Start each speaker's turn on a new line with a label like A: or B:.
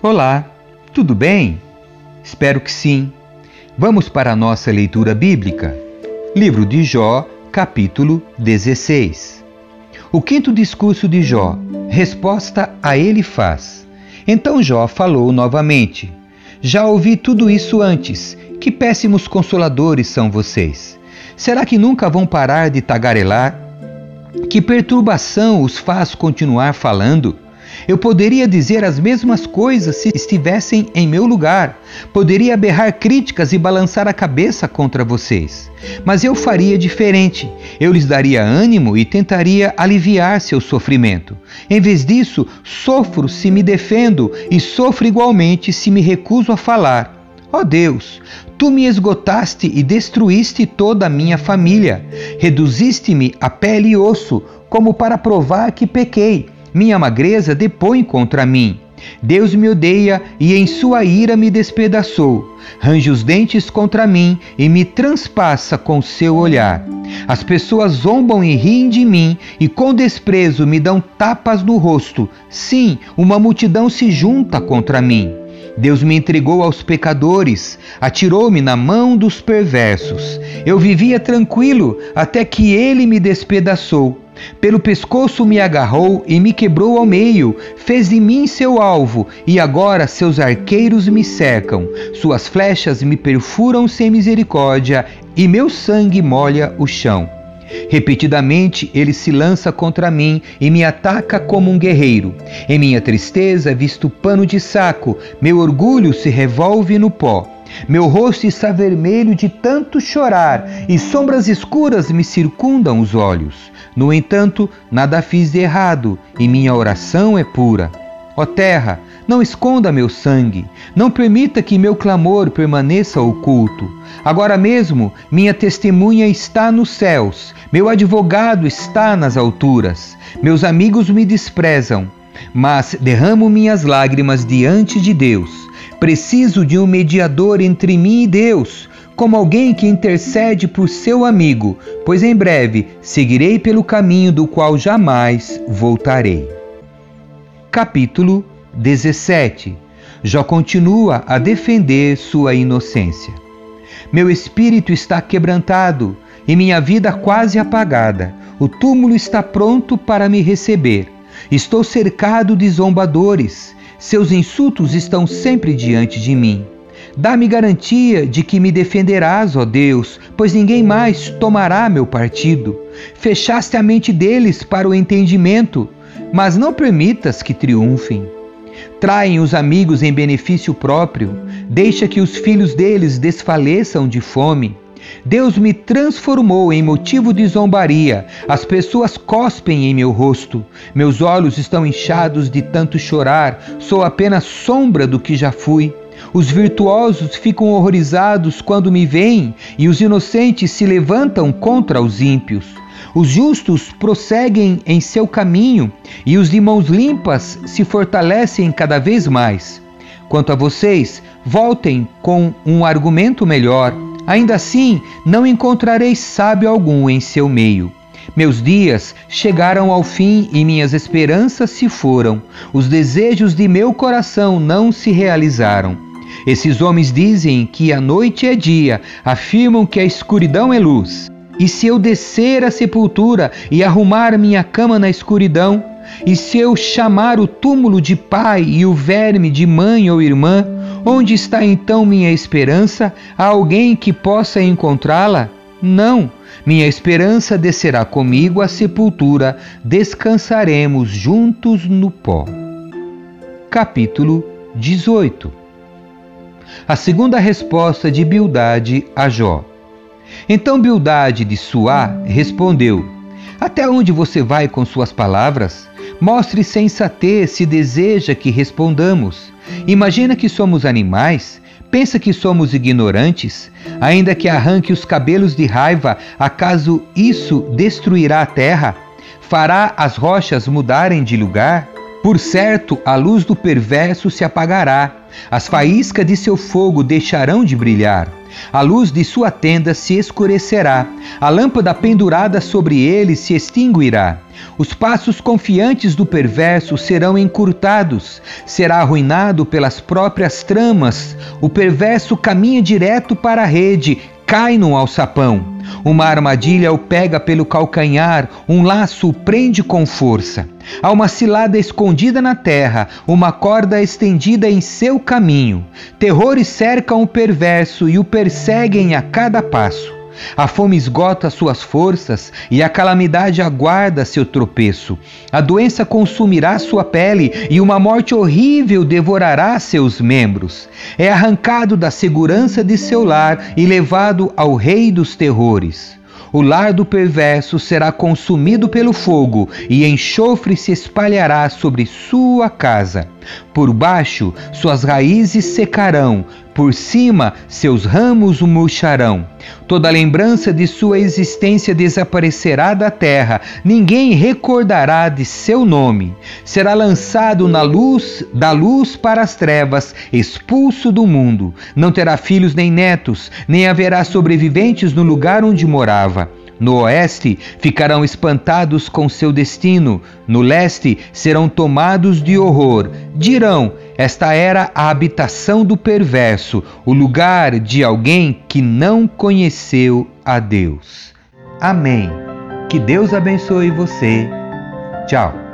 A: Olá, tudo bem? Espero que sim. Vamos para a nossa leitura bíblica. Livro de Jó, capítulo 16. O quinto discurso de Jó, resposta a ele faz. Então Jó falou novamente: Já ouvi tudo isso antes. Que péssimos consoladores são vocês. Será que nunca vão parar de tagarelar? Que perturbação os faz continuar falando? Eu poderia dizer as mesmas coisas se estivessem em meu lugar. Poderia berrar críticas e balançar a cabeça contra vocês. Mas eu faria diferente. Eu lhes daria ânimo e tentaria aliviar seu sofrimento. Em vez disso, sofro se me defendo e sofro igualmente se me recuso a falar. Ó oh Deus, tu me esgotaste e destruíste toda a minha família. Reduziste-me a pele e osso, como para provar que pequei. Minha magreza depõe contra mim. Deus me odeia e em sua ira me despedaçou. Range os dentes contra mim e me transpassa com seu olhar. As pessoas zombam e riem de mim e com desprezo me dão tapas no rosto. Sim, uma multidão se junta contra mim. Deus me entregou aos pecadores, atirou-me na mão dos perversos. Eu vivia tranquilo até que ele me despedaçou. Pelo pescoço me agarrou e me quebrou ao meio, fez de mim seu alvo, e agora seus arqueiros me cercam. Suas flechas me perfuram sem misericórdia, e meu sangue molha o chão. Repetidamente ele se lança contra mim e me ataca como um guerreiro. Em minha tristeza visto pano de saco, meu orgulho se revolve no pó. Meu rosto está vermelho de tanto chorar, e sombras escuras me circundam os olhos. No entanto, nada fiz de errado, e minha oração é pura. Ó terra, não esconda meu sangue, não permita que meu clamor permaneça oculto. Agora mesmo, minha testemunha está nos céus, meu advogado está nas alturas. Meus amigos me desprezam, mas derramo minhas lágrimas diante de Deus. Preciso de um mediador entre mim e Deus como alguém que intercede por seu amigo, pois em breve seguirei pelo caminho do qual jamais voltarei. Capítulo 17 Jó continua a defender sua inocência. Meu espírito está quebrantado e minha vida quase apagada. O túmulo está pronto para me receber. Estou cercado de zombadores. Seus insultos estão sempre diante de mim. Dá-me garantia de que me defenderás, ó Deus, pois ninguém mais tomará meu partido. Fechaste a mente deles para o entendimento, mas não permitas que triunfem. Traem os amigos em benefício próprio, deixa que os filhos deles desfaleçam de fome. Deus me transformou em motivo de zombaria. As pessoas cospem em meu rosto. Meus olhos estão inchados de tanto chorar. Sou apenas sombra do que já fui. Os virtuosos ficam horrorizados quando me veem, e os inocentes se levantam contra os ímpios. Os justos prosseguem em seu caminho, e os de mãos limpas se fortalecem cada vez mais. Quanto a vocês, voltem com um argumento melhor. Ainda assim, não encontrareis sábio algum em seu meio. Meus dias chegaram ao fim e minhas esperanças se foram. Os desejos de meu coração não se realizaram. Esses homens dizem que a noite é dia, afirmam que a escuridão é luz. E se eu descer à sepultura e arrumar minha cama na escuridão, e se eu chamar o túmulo de pai e o verme de mãe ou irmã, onde está então minha esperança? Há alguém que possa encontrá-la? Não. Minha esperança descerá comigo à sepultura, descansaremos juntos no pó. Capítulo 18 a segunda resposta de Bildade a Jó. Então Bildade de Suá respondeu: Até onde você vai com suas palavras? Mostre sensatez se deseja que respondamos. Imagina que somos animais? Pensa que somos ignorantes? Ainda que arranque os cabelos de raiva, acaso isso destruirá a terra? Fará as rochas mudarem de lugar? Por certo, a luz do perverso se apagará, as faíscas de seu fogo deixarão de brilhar. A luz de sua tenda se escurecerá, a lâmpada pendurada sobre ele se extinguirá. Os passos confiantes do perverso serão encurtados, será arruinado pelas próprias tramas. O perverso caminha direto para a rede, cai no alçapão. Uma armadilha o pega pelo calcanhar, um laço o prende com força. Há uma cilada escondida na terra, uma corda estendida em seu caminho. Terrores cercam o perverso e o perseguem a cada passo. A fome esgota suas forças e a calamidade aguarda seu tropeço. A doença consumirá sua pele e uma morte horrível devorará seus membros. É arrancado da segurança de seu lar e levado ao rei dos terrores. O lar do perverso será consumido pelo fogo, e enxofre se espalhará sobre sua casa. Por baixo, suas raízes secarão, por cima, seus ramos murcharão. Toda lembrança de sua existência desaparecerá da terra, ninguém recordará de seu nome. Será lançado na luz, da luz para as trevas, expulso do mundo. Não terá filhos nem netos, nem haverá sobreviventes no lugar onde morava. No oeste ficarão espantados com seu destino, no leste serão tomados de horror. Dirão: Esta era a habitação do perverso, o lugar de alguém que não conheceu a Deus. Amém. Que Deus abençoe você. Tchau.